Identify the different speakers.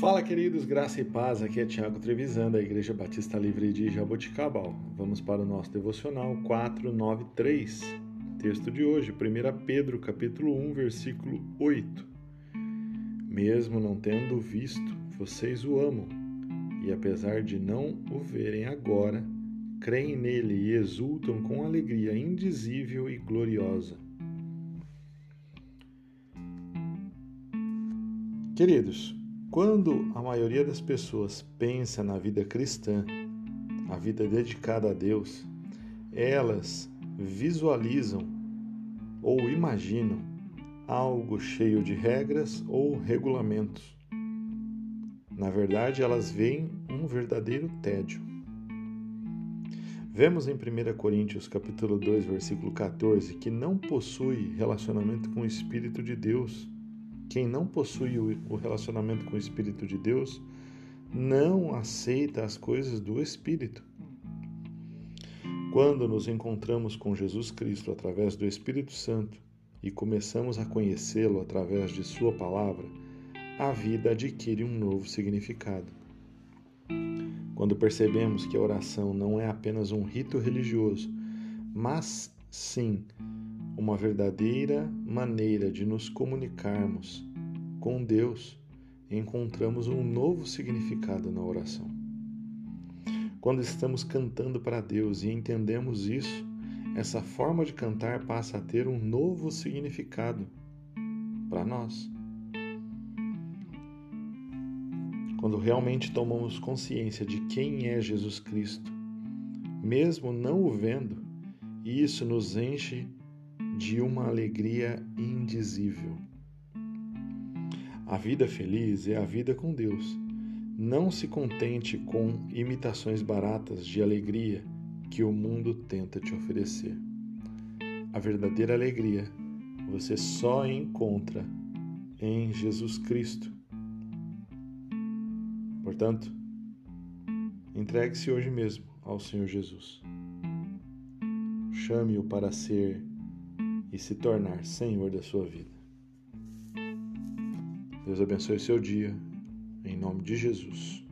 Speaker 1: Fala, queridos, graça e paz. Aqui é Tiago Trevisan, da Igreja Batista Livre de Jaboticabal. Vamos para o nosso devocional 493. Texto de hoje, 1 Pedro, capítulo 1, versículo 8. Mesmo não tendo visto, vocês o amam, e apesar de não o verem agora, creem nele e exultam com alegria indizível e gloriosa. Queridos, quando a maioria das pessoas pensa na vida cristã, a vida dedicada a Deus, elas visualizam ou imaginam algo cheio de regras ou regulamentos. Na verdade, elas veem um verdadeiro tédio. Vemos em 1 Coríntios capítulo 2, versículo 14, que não possui relacionamento com o Espírito de Deus quem não possui o relacionamento com o Espírito de Deus não aceita as coisas do Espírito. Quando nos encontramos com Jesus Cristo através do Espírito Santo e começamos a conhecê-lo através de Sua palavra, a vida adquire um novo significado. Quando percebemos que a oração não é apenas um rito religioso, mas sim uma verdadeira maneira de nos comunicarmos com Deus, encontramos um novo significado na oração. Quando estamos cantando para Deus e entendemos isso, essa forma de cantar passa a ter um novo significado para nós. Quando realmente tomamos consciência de quem é Jesus Cristo, mesmo não o vendo, isso nos enche de uma alegria indizível. A vida feliz é a vida com Deus. Não se contente com imitações baratas de alegria que o mundo tenta te oferecer. A verdadeira alegria você só encontra em Jesus Cristo. Portanto, entregue-se hoje mesmo ao Senhor Jesus. Chame-o para ser e se tornar Senhor da sua vida. Deus abençoe seu dia, em nome de Jesus.